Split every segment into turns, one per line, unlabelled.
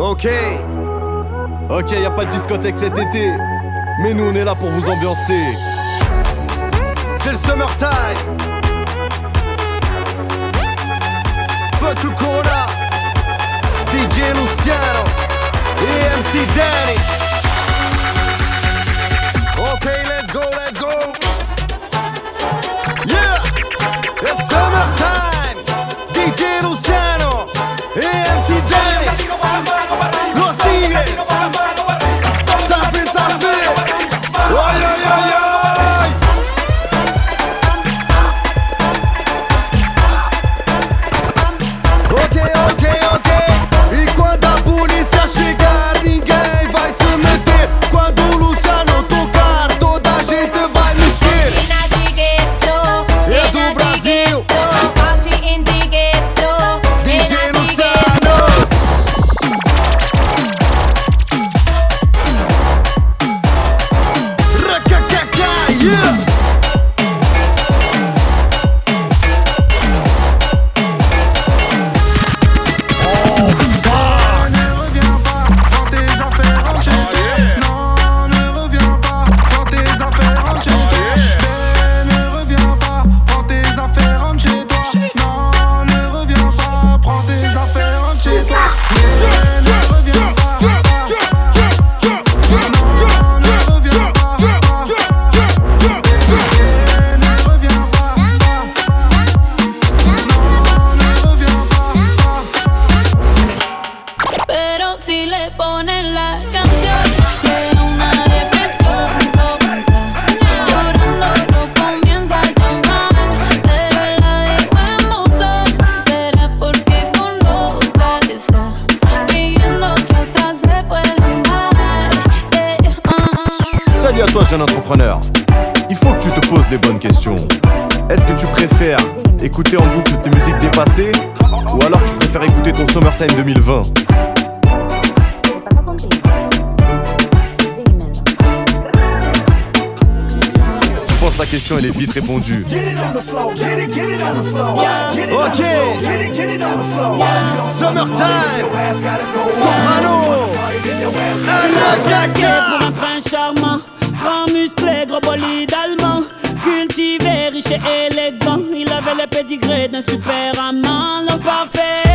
Ok. Ok, y a pas de discothèque cet été. Mais nous on est là pour vous ambiancer. C'est le summertime. Fuck le Corona. DJ Luciano. Et MC Danny. Ok, let's go, let's go. Yeah. It's summertime. DJ Luciano. question, elle est vite répondue. Ok. Summertime. Soprano.
un prince charmant, grand musclé, gros bolide allemand. Cultivé, riche et élégant, il avait le pedigree d'un super amant, l'homme parfait.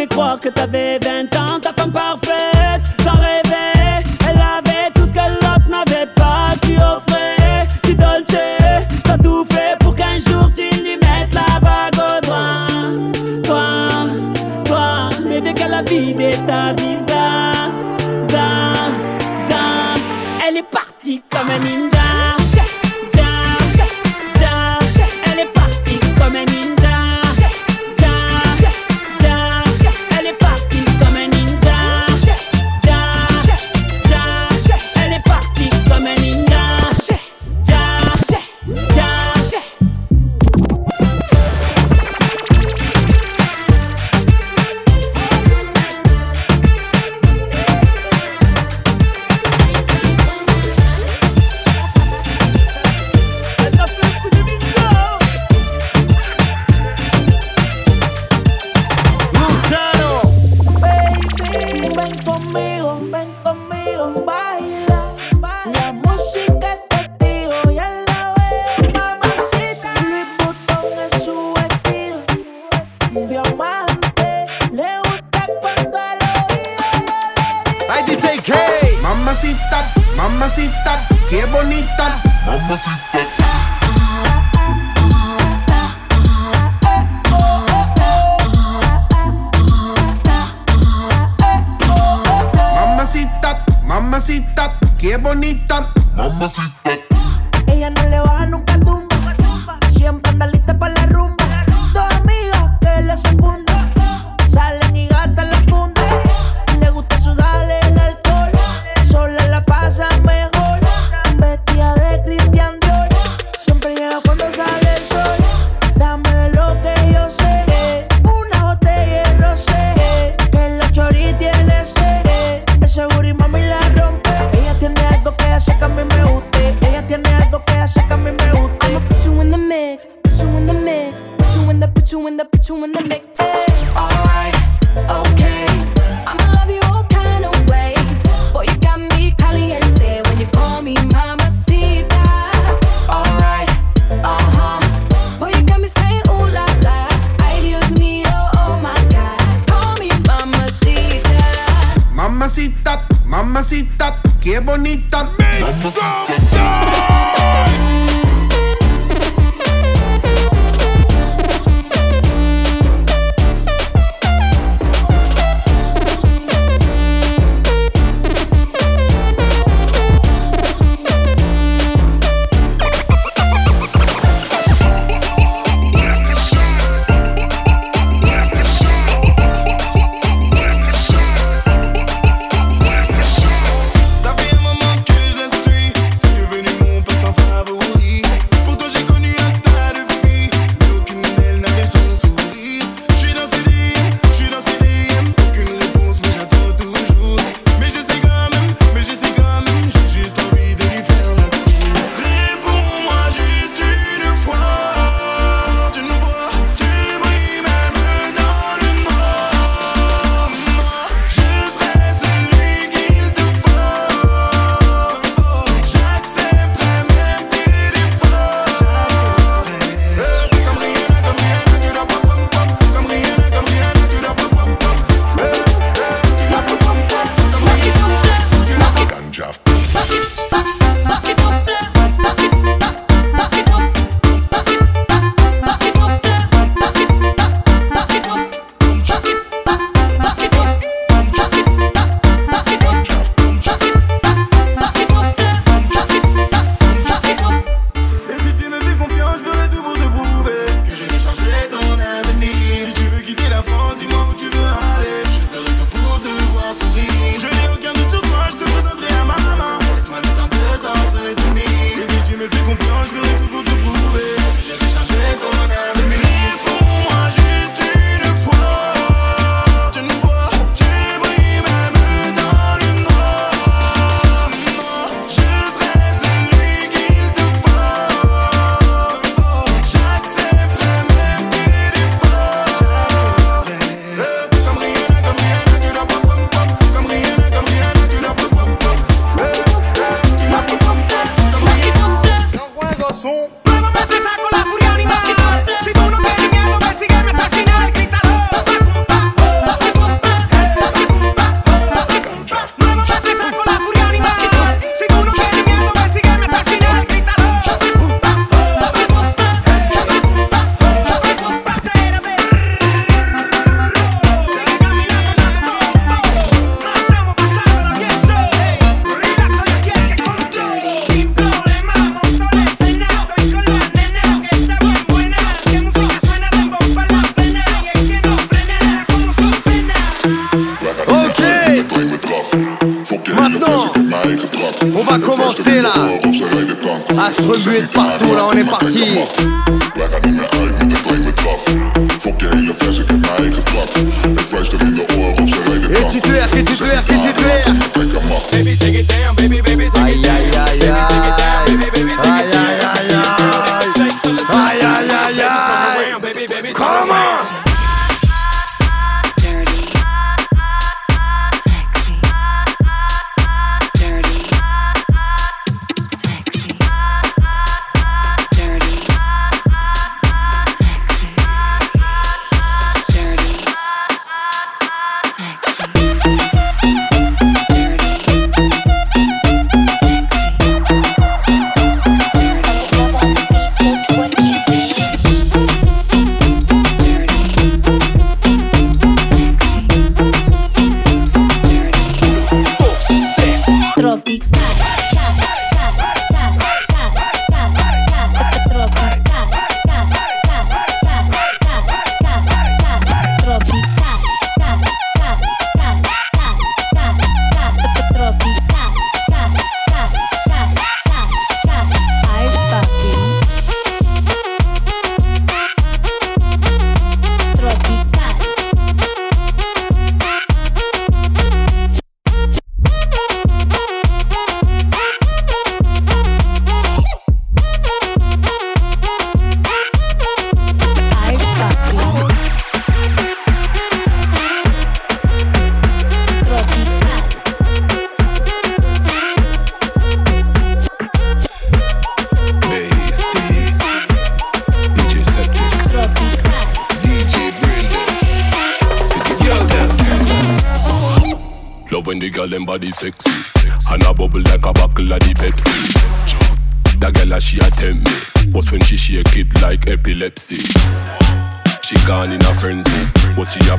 fait croire que t'avais 20 ans
mamacita.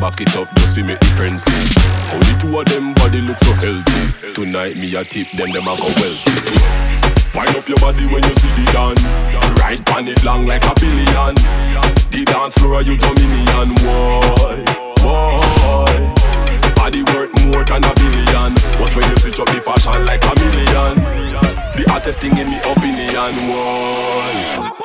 Back it up just to make the frenzy. How the two of them body look so healthy. Tonight me a tip them them a go wealthy. Wind up your body when you see the dance. Right pan it long like a billion. The dance floor you dominion. Why, why? Body worth more than a billion. What's when you switch up the fashion like a million? The hottest thing in me opinion. Why?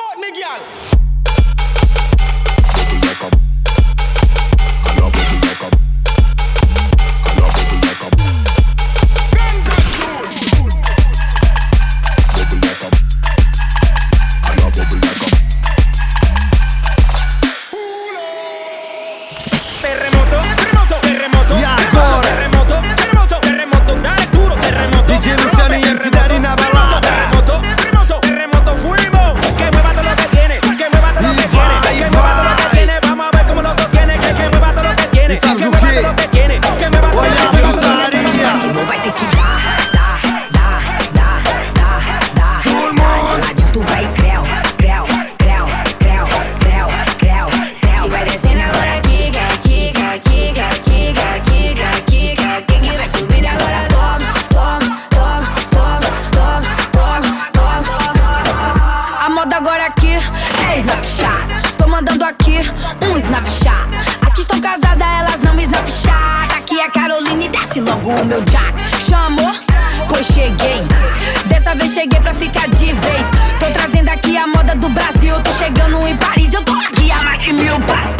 Cheguei pra ficar de vez. Tô trazendo aqui a moda do Brasil. Tô chegando em Paris, eu tô aqui há mais de mil pai.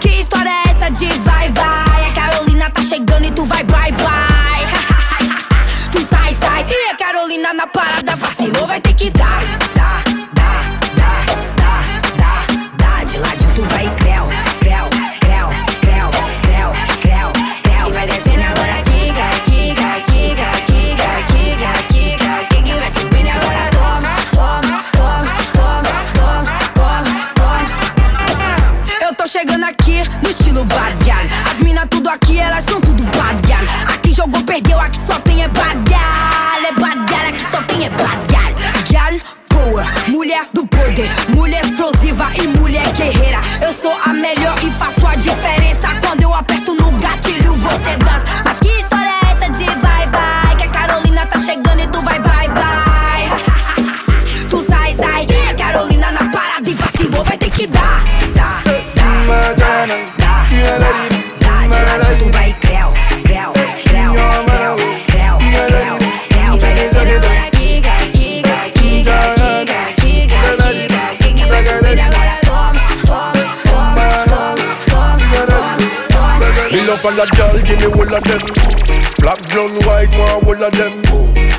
Que história é essa de vai, vai? A Carolina tá chegando e tu vai, bye, bye. tu sai, sai. E a Carolina na parada vacilou, vai ter que dar, perdeu, aqui só tem é gal. É gal, aqui só tem é bad gal. Gal boa, mulher do poder, mulher explosiva e mulher guerreira. Eu sou a melhor
me. Black, white.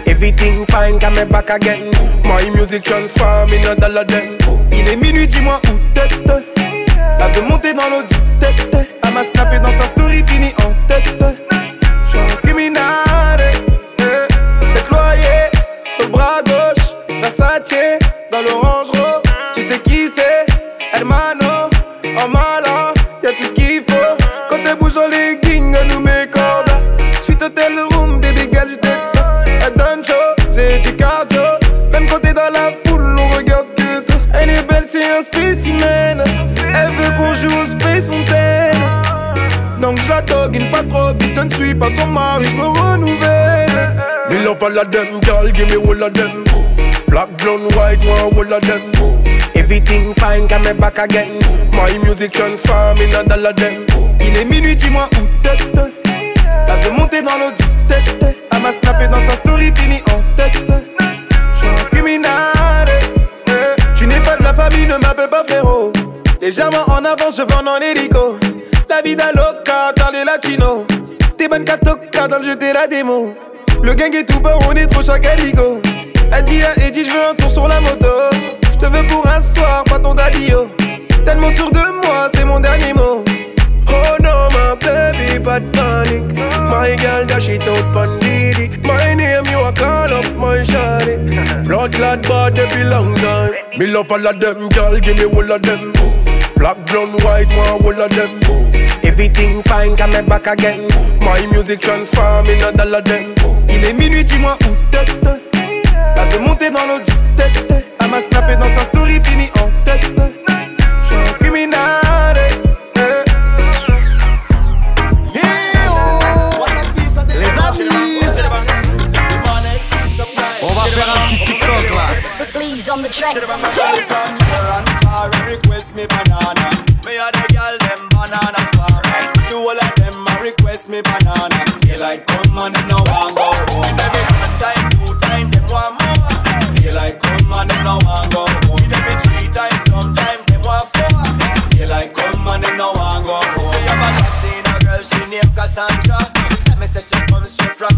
Everything fine, come me back again. My music transform in a dollar.
Il est minuit, dis-moi où t'es La de monter dans l'eau du tête dans sa
Love all of them, girl, give me all of them. Black, blonde, white, one all of them. Everything fine, come me back again. My music transform in a dollar them.
Il est minuit, dis-moi où t'es La de monter dans du tête Elle m'a snappé dans sa story, fini en tête J'suis un criminel eh. Tu n'es pas de la famille, ne m'appelle pas frérot Légèrement en avance, je vends en hélico La vida loca, dans les latinos T'es bonne catoca dans le jeu, t'es la démo Le gang est tout bas, on est trop chacaligo Elle dit à Eddie, je veux un tour sur la moto Je te veux pour un soir, pas ton daddy-o Tellement sûr de moi, c'est mon dernier mot
Oh no, my baby, bad panic. My girl. My name you a call up, my shawty. Blood clad bad every long time. Me love all of them, girl, give me all of them. Black, blonde, white, one all of them.
Everything fine, come back again. My music transform in a dollar. Il est minuit, dis-moi où t'es. Veut monter dans l'eau du tête. Elle dans sa story, fini en tête.
Please on the track.
Girl from near and far request me banana. Me a the girl them banana farmer. Do all of them a request me banana. Daylight come and them no want go home. Every one time, two time, them want more. Daylight come and them no want go home. Every three times, sometime them want four. Daylight come and them no want go home. Me have a Latina girl, she named Cassandra. She tell me say she comes straight from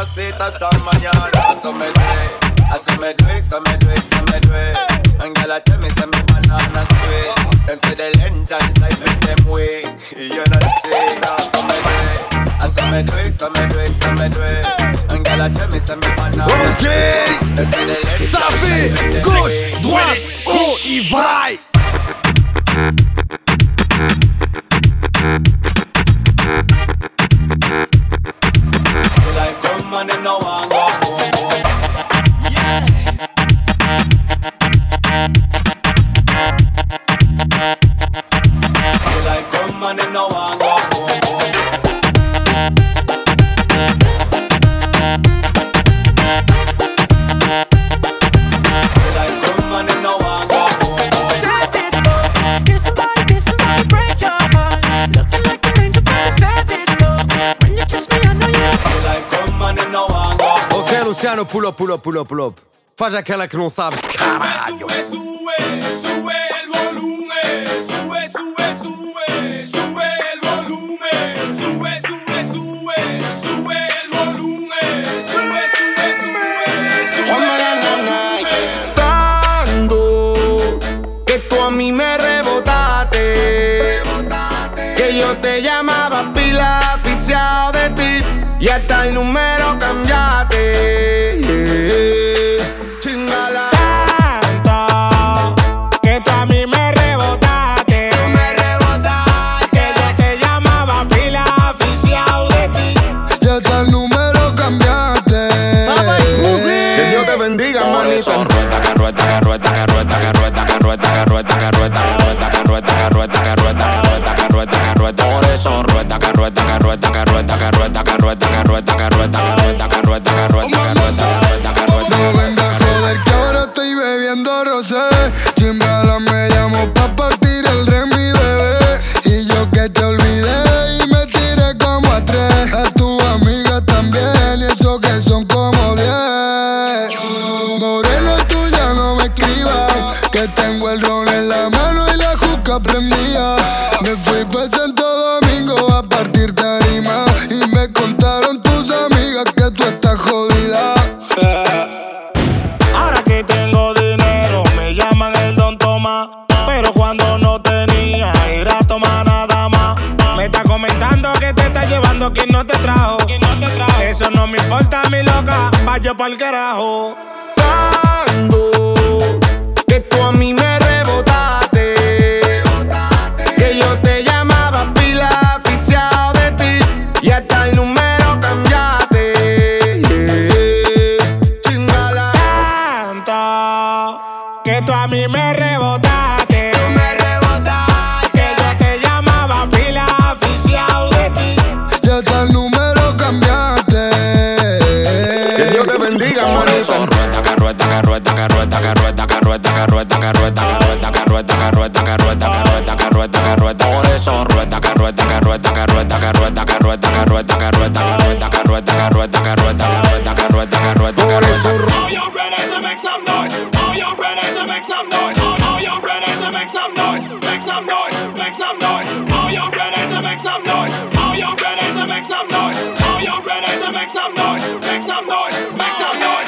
mamacita hasta el mañana. Eso me duele, eso me duele, eso me duele, eso me duele. And tell me, say banana sweet. Them say the length and size make them wait. You know the say, now me duele, eso me duele, eso me duele, eso me duele. And tell me, say me banana okay. Them say the length
Ça fait gauche, droite, haut, y va. Pull up, pull up, pull up, pull up. Faz aquela que não sabes. Caralho.
Sube, sube, sube el volumen. Sube, sube, sube, sube el volumen. Sube, sube, sube, sube el volumen. Sube, sube, sube, sube el
Tanto que tú a mí me rebotaste. Que yo te llamaba pila oficial de ti y hasta el número cambiaste.
Make some noise. Are you ready to make some noise? Are you ready to make some noise? Are you ready to make some noise? Make some noise, make some noise.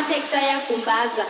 kama texa your kumbaza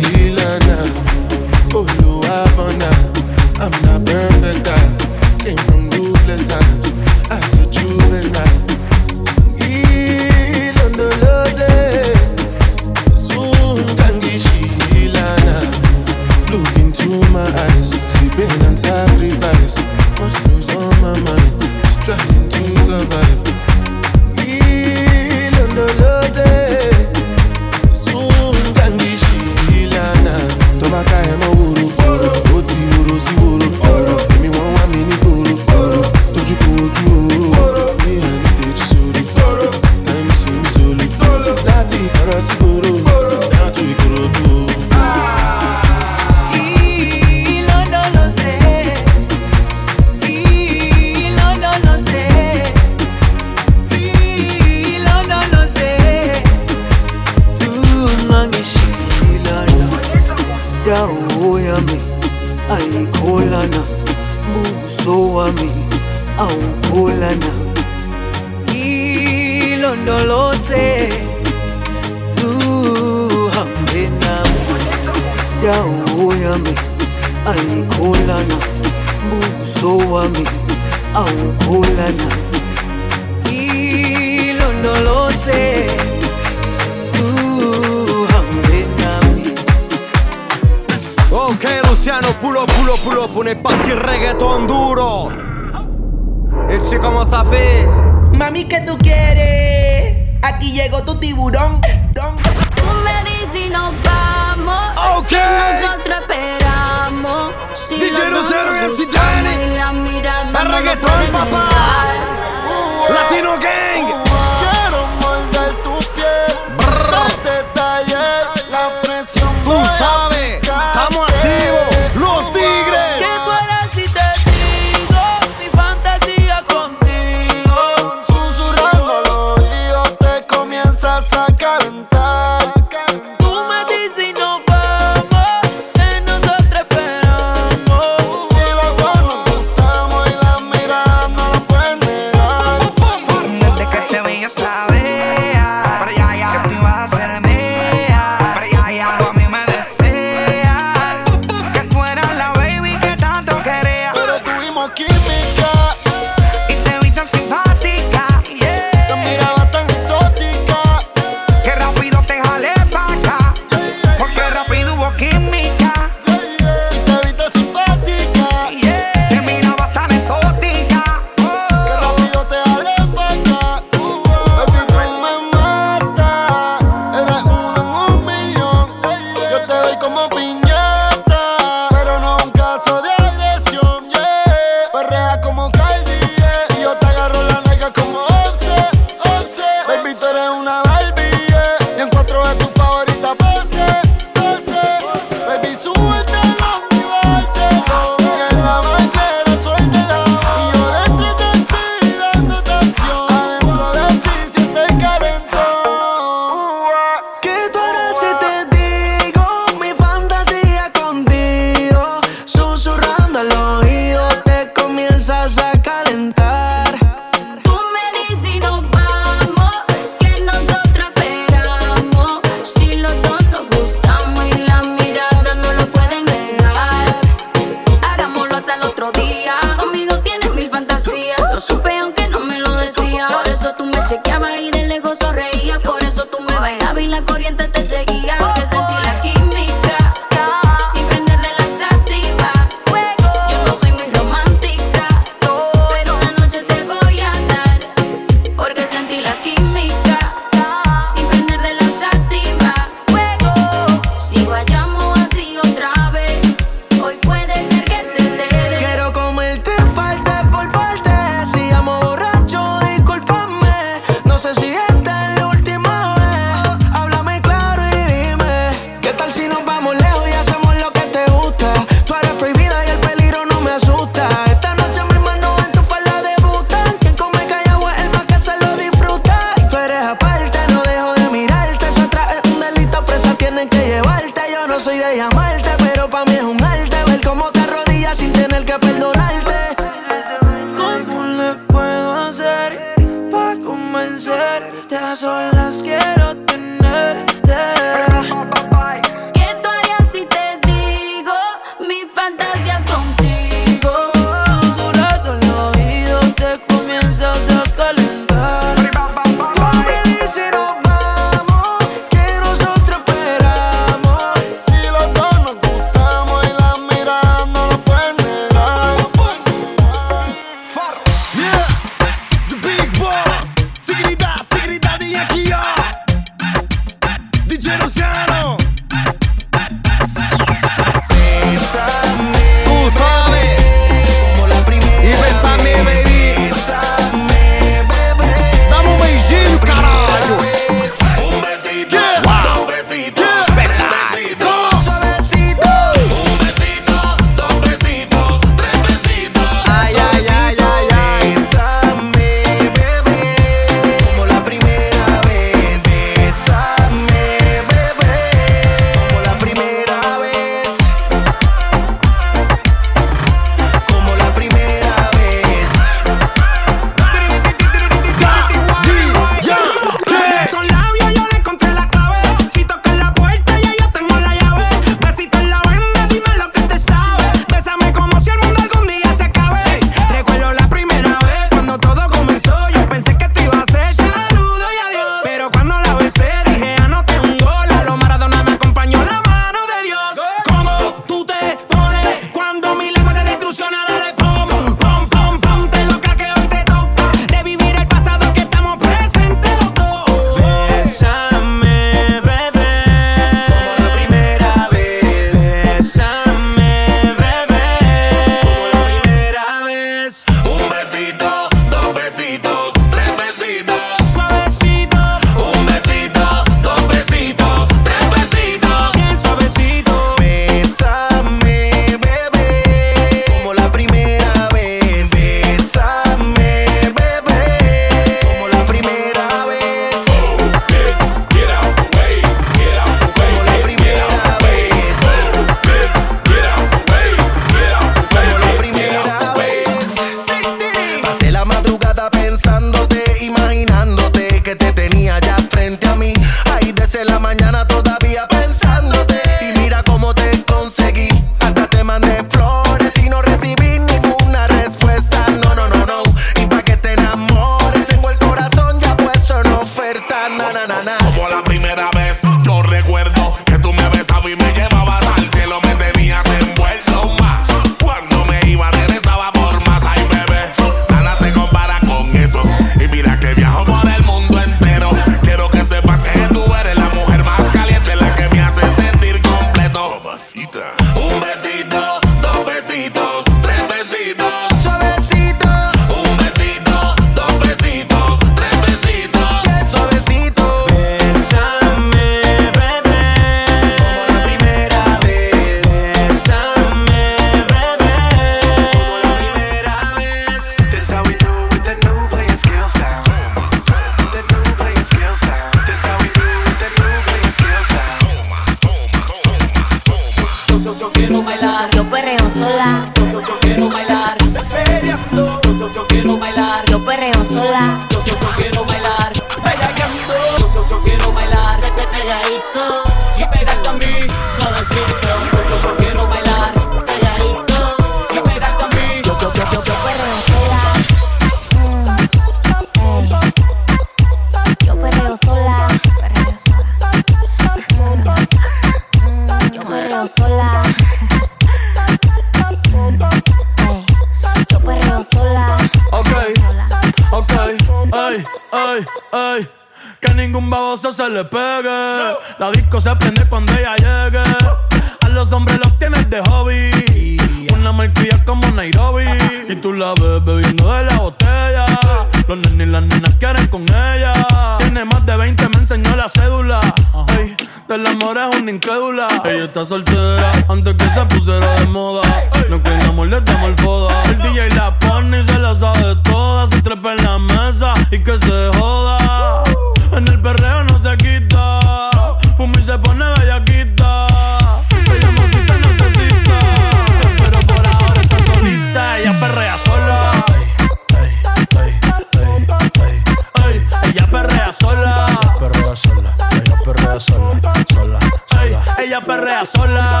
Ella perrea sola. Ey, ella perrea sola.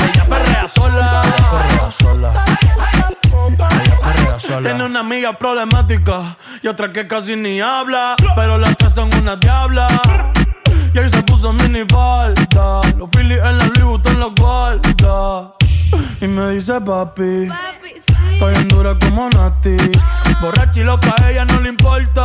Ella perrea sola. Perrea sola. Tiene una amiga problemática y otra que casi ni habla. Pero las tres son una diabla. Y ahí se puso mini falta. Los Phillies en la Louis Vuitton los guarda. Y me dice papi. Estoy bien dura como Nati. Borracha y loca, a ella no le importa.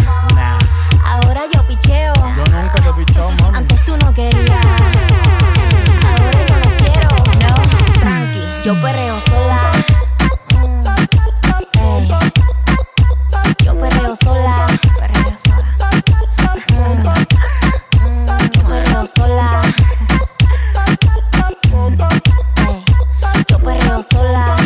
Yo perreo sola. Mm. Yo perreo sola. Perreo sola. Mm, mm, Yo perreo sola. Yo perreo sola.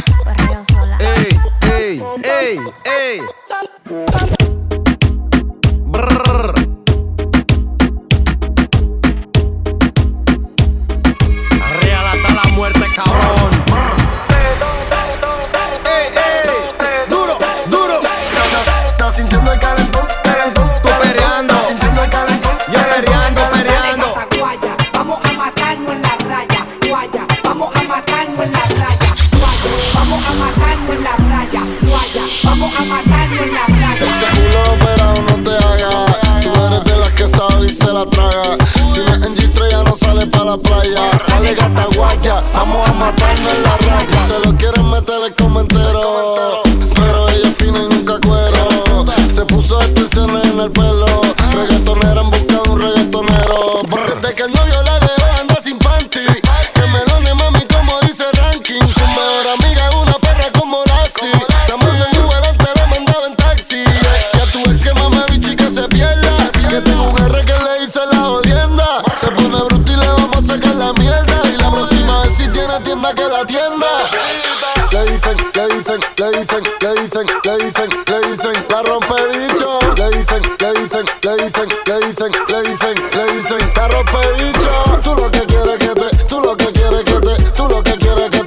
La
traga. Si no es en G3 ya no sale pa' la playa. Dale gata guaya, vamos a matarnos en la raya. Se lo quieren meter el comentero. Pero ella es fina y nunca cuero. Se puso extensiones le dicen, le dicen, le dicen, le dicen, la rompe bicho. Le dicen, le dicen, le dicen, le dicen, le dicen, le dicen, la rompe bicho. Tú lo que quieres que te, tú lo que quieres que te, tú lo que quieres que te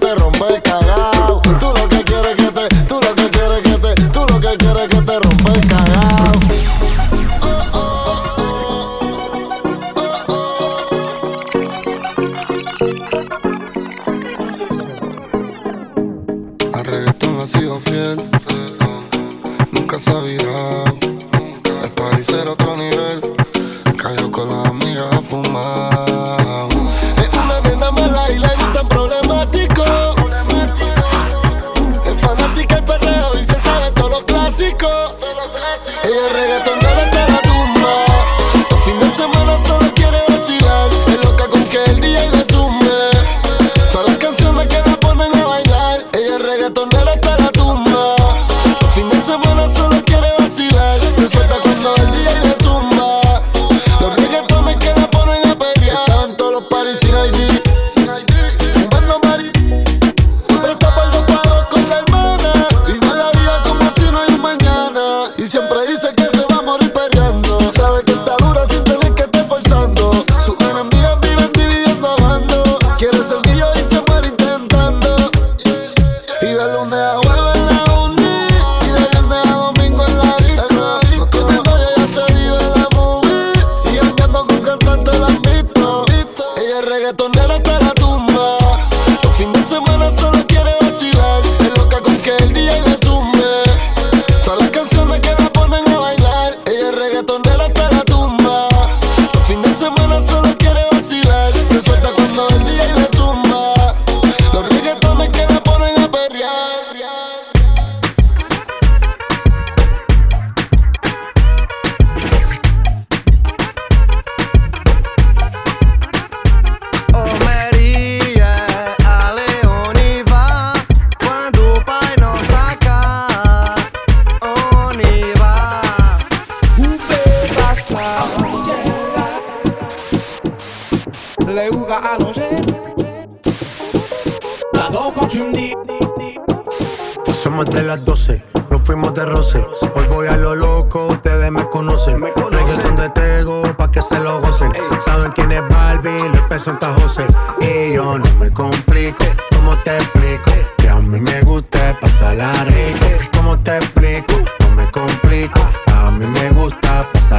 me
conocen. Reggaeton de Tego, pa' que se lo gocen. Saben quién es Barbie, les presenta José. Y yo no me complico, ¿cómo te explico? Que a mí me gusta pasarla rico. ¿Cómo te explico? No me complico. A mí me gusta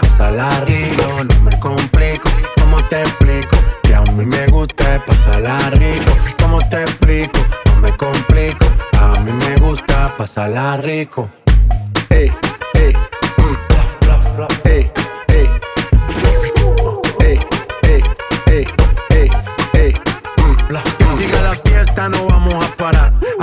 pasarla rico. No me complico. ¿Cómo te explico? Que a mí me gusta pasarla rico. ¿Cómo te explico? No me complico. A mí me gusta pasarla rico.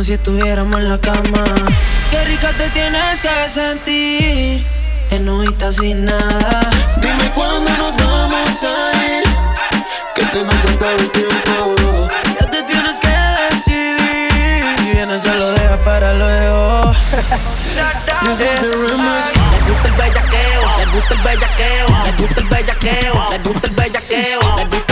Como si estuviéramos en la cama. Qué rica te tienes que sentir, enojita sin nada.
Dime cuándo nos vamos a ir, que se nos acaba el tiempo.
Ya te tienes que decidir, si vienes se lo dejas para luego.
This is the remix.
Les gusta el bellaqueo, les gusta el bellaqueo, les gusta el bellaqueo, les gusta el bellaqueo, gusta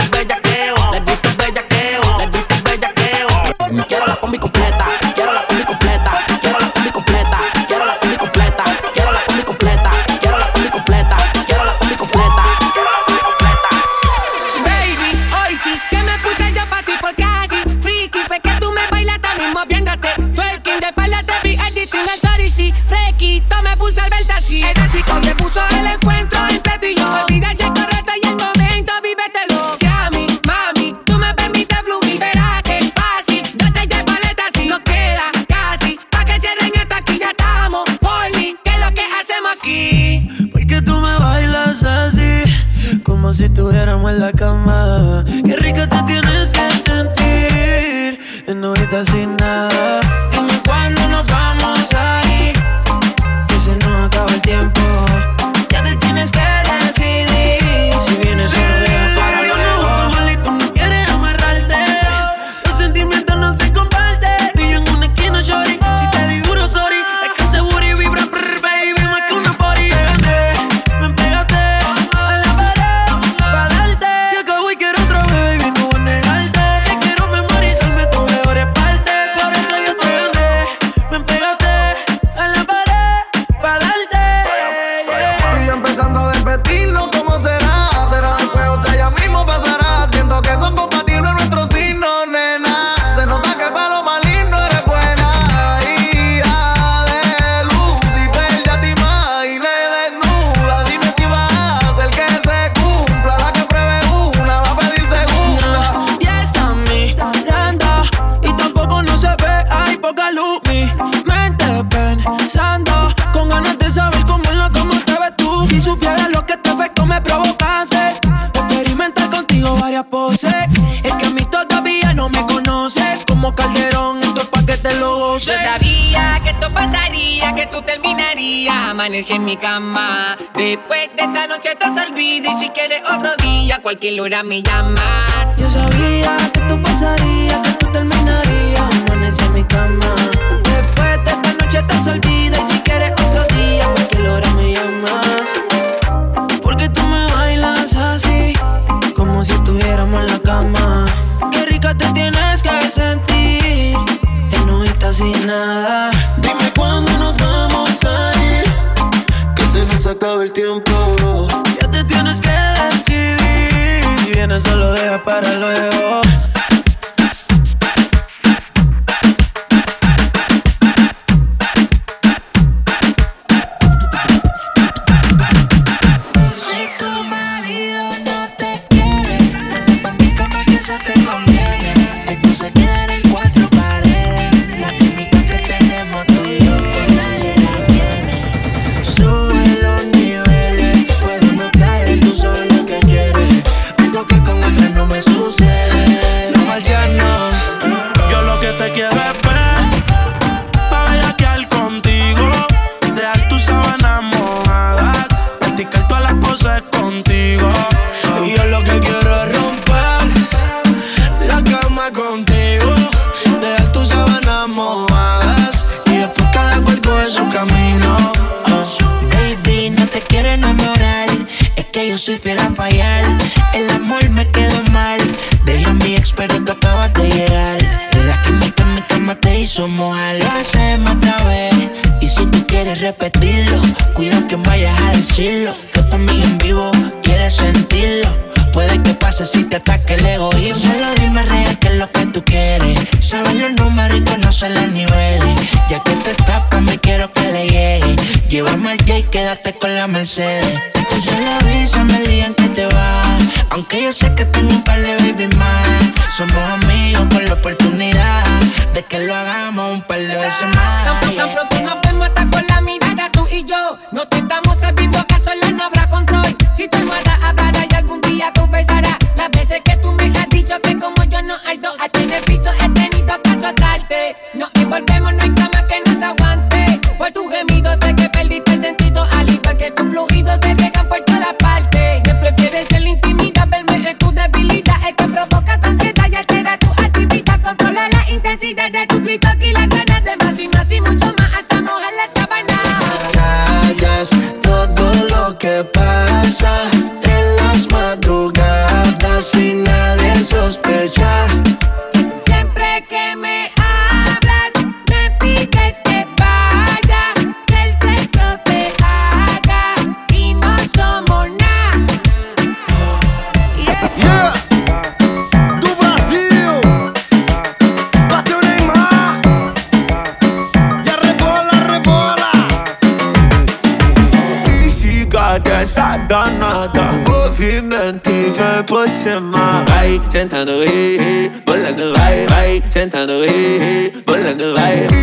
celular me
llama.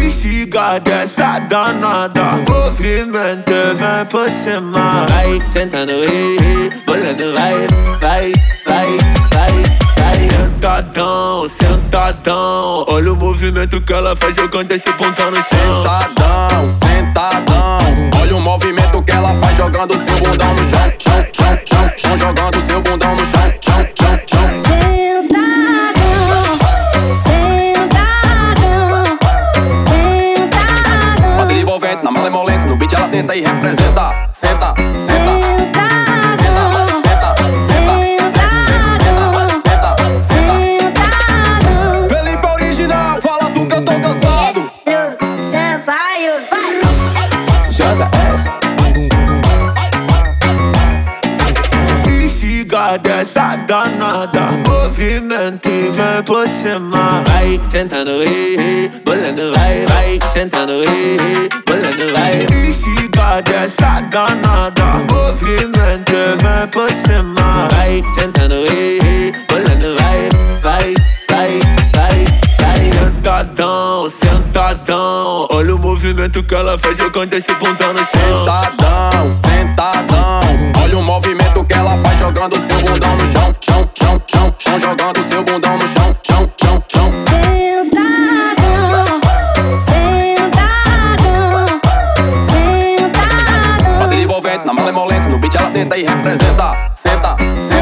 Instiga dessa danada Movimento é vem por cima.
Vai sentando, ri, bolando Vai, vai, vai, vai, vai.
Sentadão, sentadão. Olha o movimento que ela faz jogando esse bundão no chão.
Sentadão, sentadão. Olha o movimento que ela faz jogando seu bundão no chão Chão, chão, chão, chão Jogando seu bundão no chão, chão Ela senta e representa. Senta,
essa danada Movimento e vem por cima
Vai sentando, ei, ei, bolando, vai, vai Sentando, ei, ei, bolando, vai.
Instigada essa danada Movimento e vem por cima
Vai sentando, ei, ei, bolando, vai, vai, vai, vai, vai.
Sentadão, sentadão Olha o movimento que ela faz jogando esse bundão no chão.
Sentadão, sentadão. Olha o movimento que ela faz jogando seu bundão no chão. Chão, chão, chão, chão. Jogando seu bundão no chão. Chão, chão, chão.
Sentadão, sentadão,
sentadão. Bater envolvente na malemolência. No
beat
ela senta e
representa. Senta, senta.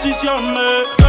positionner.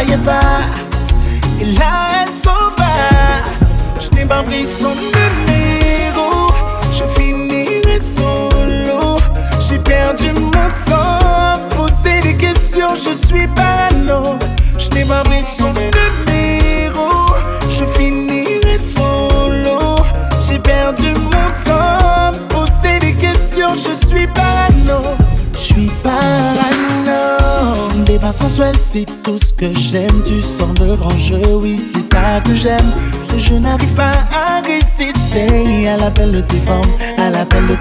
Bye bye. pa a
resiste Al apel de te fom, al apel de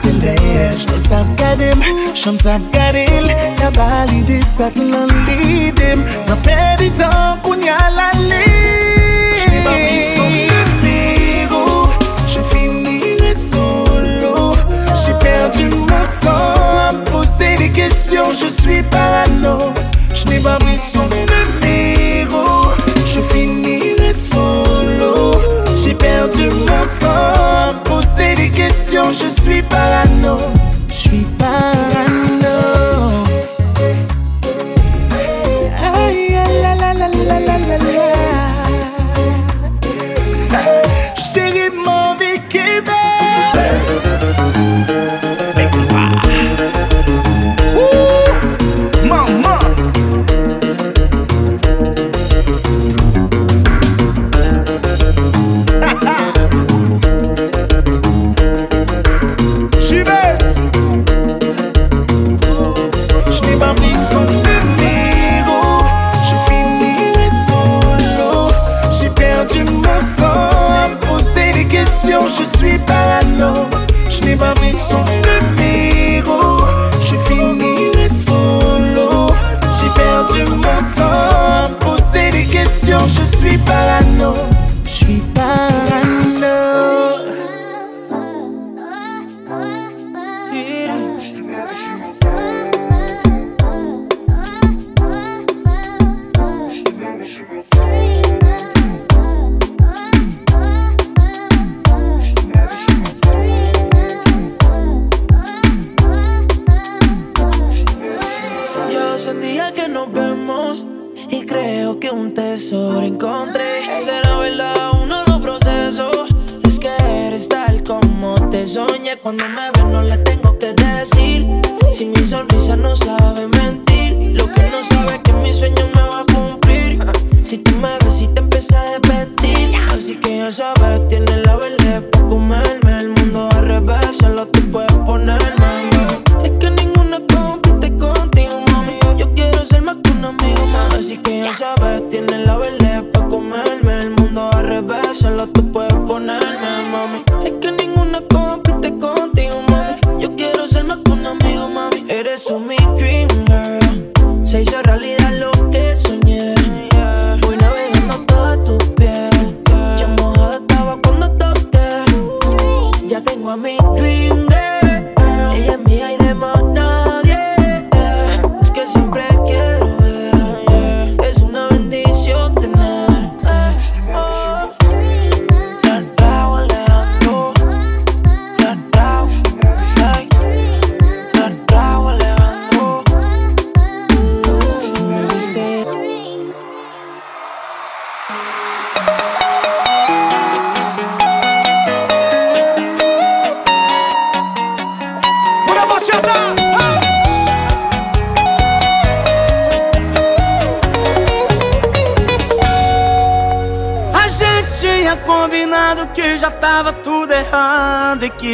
J'ai
perdu mon temps à poser des questions. Je suis parano. Je n'ai pas pris son numéro sans poser des questions, je suis parano. Je suis parano.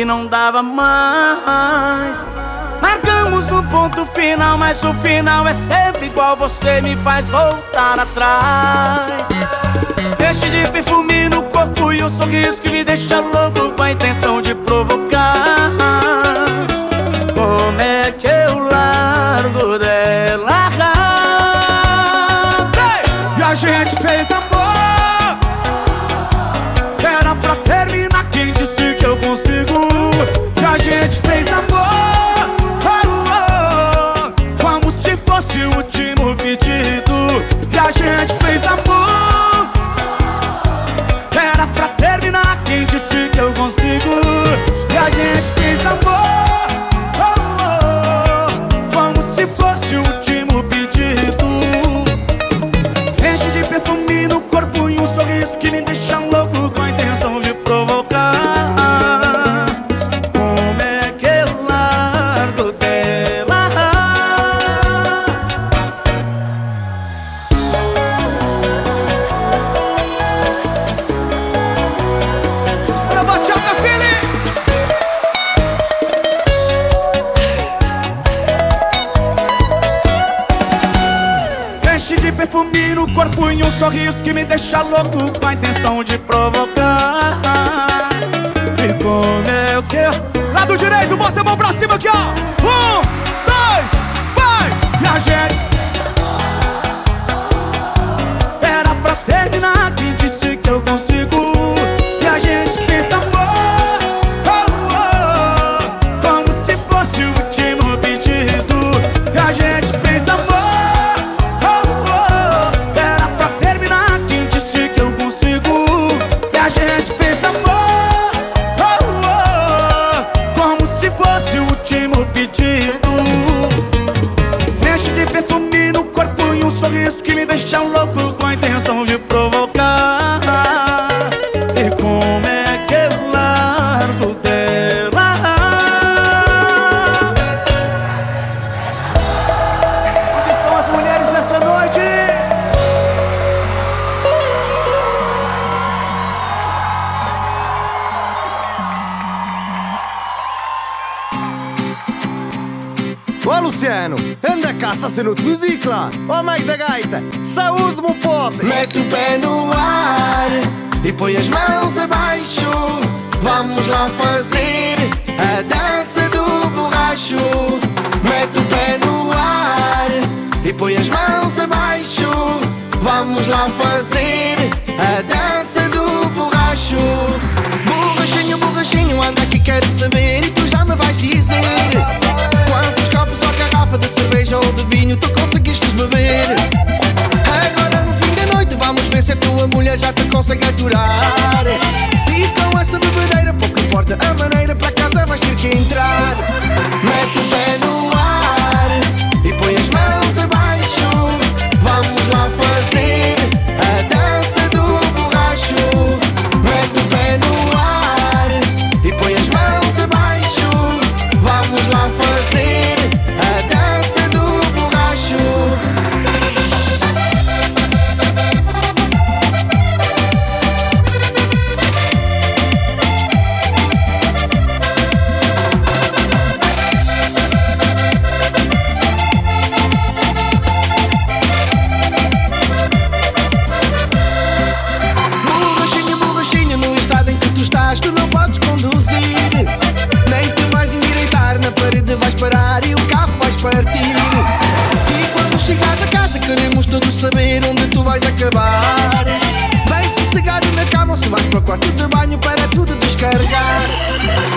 não dava mais. Marcamos um ponto final, mas o final é sempre igual. Você me faz voltar atrás.
meu
quarto de banho para tudo descarregar.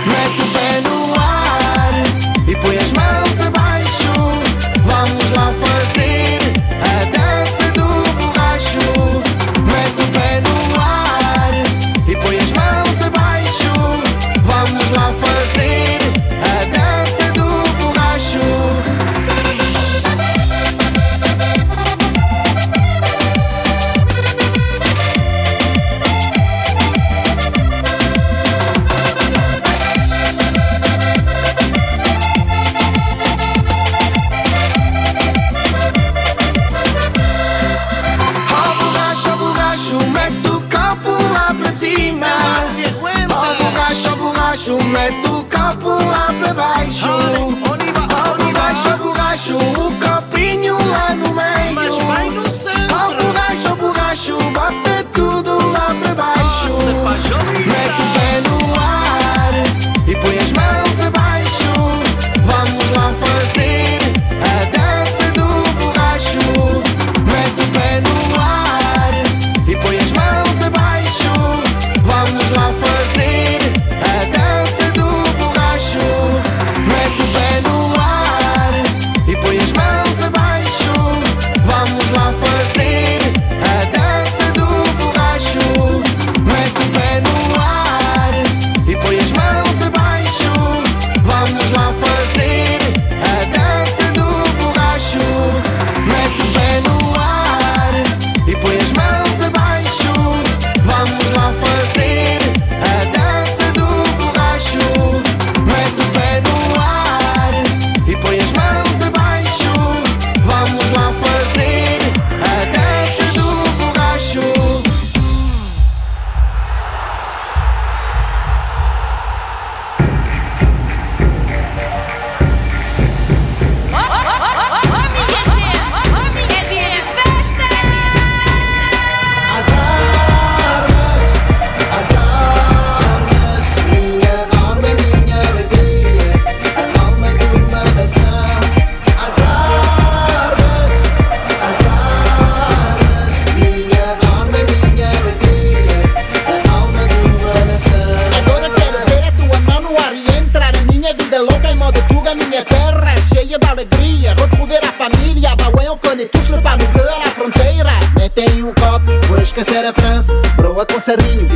passarinho.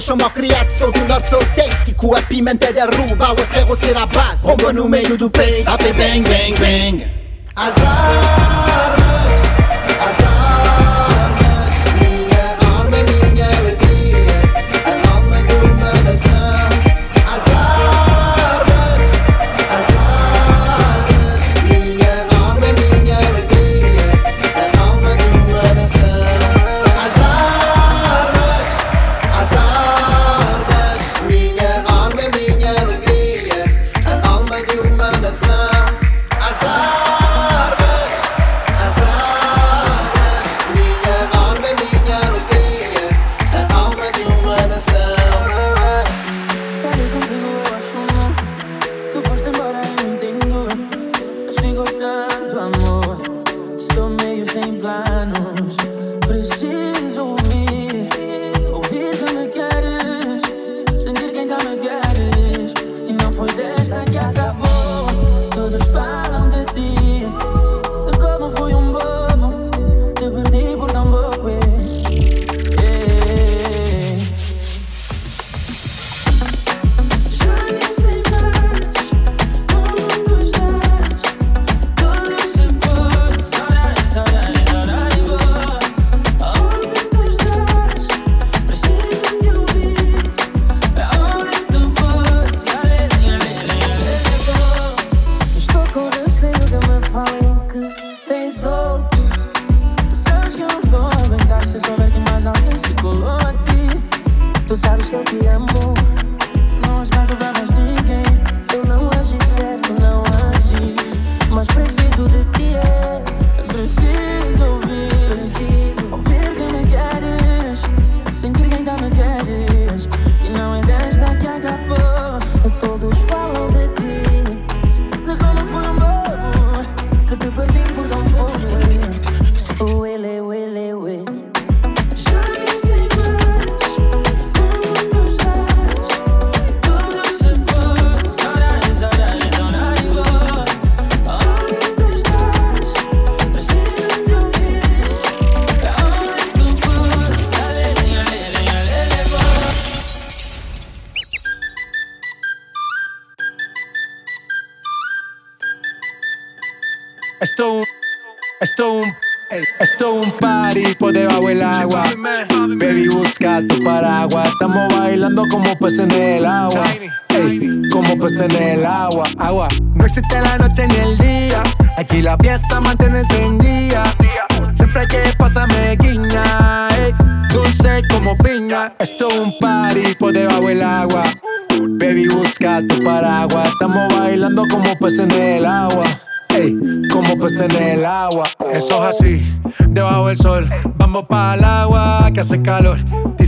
somos criados do norte, sou tético A pimenta derruba, o ferro será base. Rombo no meio do peito, sabe bang, bang, bang.
Azar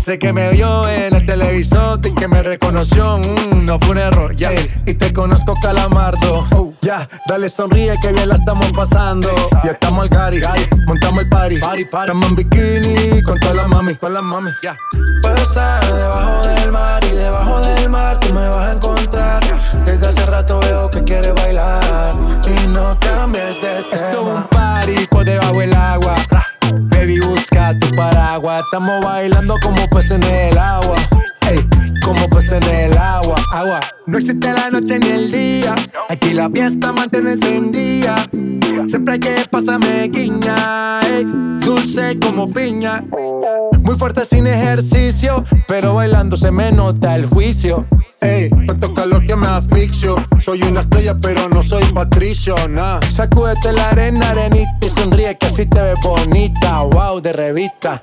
dice que me vio en el televisor y que me reconoció. Mm, no fue un error, ya. Yeah. Y te conozco, calamardo. Oh. Ya, dale sonríe que bien la estamos pasando. Ya estamos al gari, montamos el party. party, party. Estamos en bikini con todas las mami, con las mami. Ya. Puedo estar debajo del mar y debajo del mar tú me vas a encontrar. Desde hace rato veo que quieres bailar y no Estamos bailando como peces en el agua. Ey, como peces en el agua, agua. No existe la noche ni el día. Aquí la fiesta mantiene encendida. Siempre hay que pasarme guiña. Ey, dulce como piña. Muy fuerte sin ejercicio, pero bailando se me nota el juicio. Ey, tanto calor que me asfixio. Soy una estrella, pero no soy patricio, nah. Sacúdete la arena, arenita y sonríe que así te ves bonita. Wow, de revista.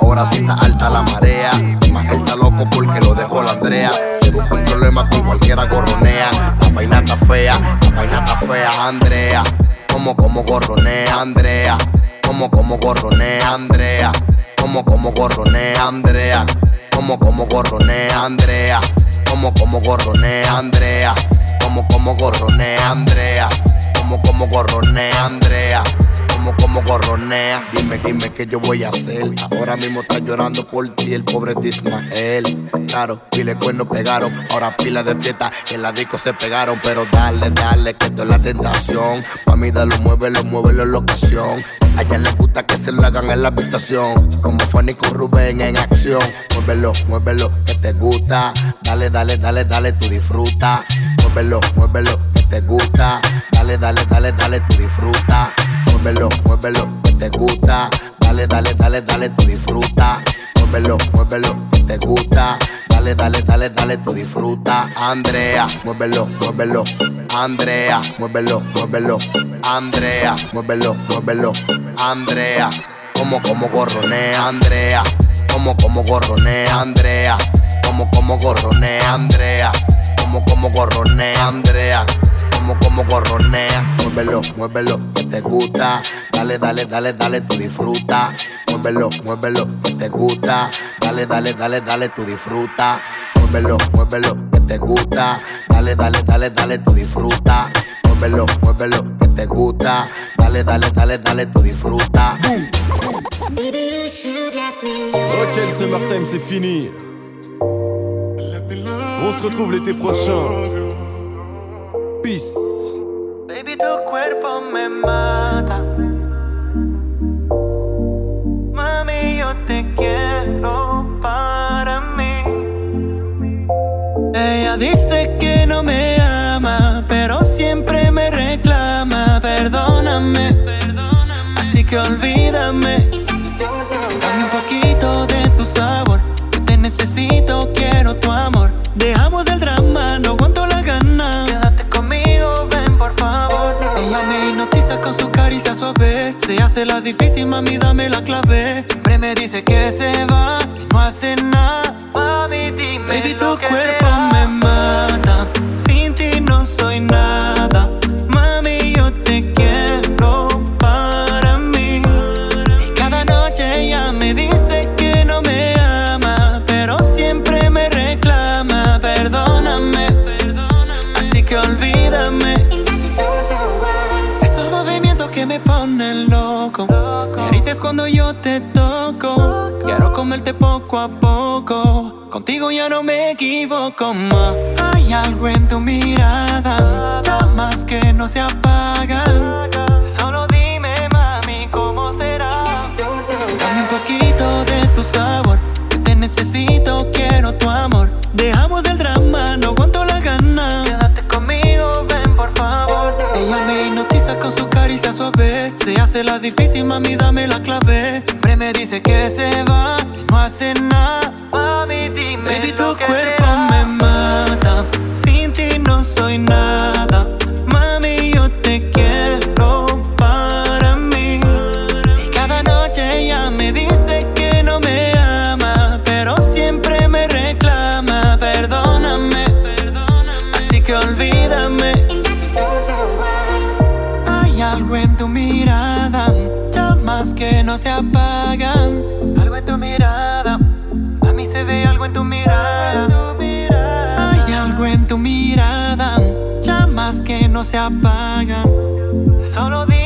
Ahora sí está alta la marea. Más está loco porque lo dejó la Andrea. Se busca un problema con cualquiera gorronea. La vaina está fea, la vaina fea, Andrea. Como, como gorronea, Andrea. Como, como gorronea, Andrea. Como, como gorronea, Andrea. Como, como gorronea, Andrea. Como, como gorronea, Andrea. Como, como gorronea, Andrea. Como, como gorronea, Andrea como, como gorronea. Dime, dime qué yo voy a hacer. Ahora mismo está llorando por ti el pobre Dismael. Claro, pile cuernos pegaron. Ahora pila de fiesta en la disco se pegaron. Pero dale, dale, que esto es la tentación. Mami, dalo, muévelo, muévelo en la ocasión. A ella le gusta que se lo hagan en la habitación. Como Fanny con Rubén en acción. Muévelo, muévelo, que te gusta. Dale, dale, dale, dale, tú disfruta. Muévelo, muévelo, que te gusta. Dale, dale, dale, dale, tú disfruta. Muévelo, muévelo, que te gusta. Dale, dale, dale, dale, tú disfruta. Muévelo, muévelo, que te gusta. Dale, dale, dale, dale, tú disfruta. Andrea, muévelo, muévelo. Andrea, muévelo, muévelo. Andrea, muévelo, muévelo. Andrea, como, como gorronea, Andrea. Como, como gorronea, Andrea. Como, como gorronea, Andrea. Como, como gorronea, Andrea como, como gorronea. Muévelo, muévelo, que te gusta. Dale, dale, dale, dale, tú disfruta. Muévelo, muévelo, que te gusta. Dale, dale, dale, dale, tú disfruta. Muévelo, muévelo, que te gusta. Dale, dale, dale, dale, tú disfruta. Muévelo, muévelo, que te gusta. Dale, dale, dale, dale, tú disfruta.
Ok, le Summertime, c'est fini. On se retrouve l'été prochain. Peace.
Baby, tu cuerpo me mata. Hace la difícil, mami, dame la clave. Siempre me dice que se va, que no hace nada. Mami, dime. Baby, tu cuerpo No me equivoco más. Hay algo en tu mirada, llamas que no se apagan. Solo dime, mami, cómo será. Dame un poquito de tu sabor. Yo te necesito, quiero tu amor. Dejamos el drama, no aguanto la gana. Quédate conmigo, ven por favor. Ella me hipnotiza con su caricia suave. Se hace la difícil, mami, dame la clave. Siempre me dice que se va, que no hace nada. Dime. Baby, tu cuerpo me mata. Sin ti no soy nada. Mami, yo te quiero para mí. Y cada noche ella me dice que no me ama, pero siempre me reclama. Perdóname, así que olvídame. Hay algo en tu mirada, llamas que no se apagan. No se apagan. Solo di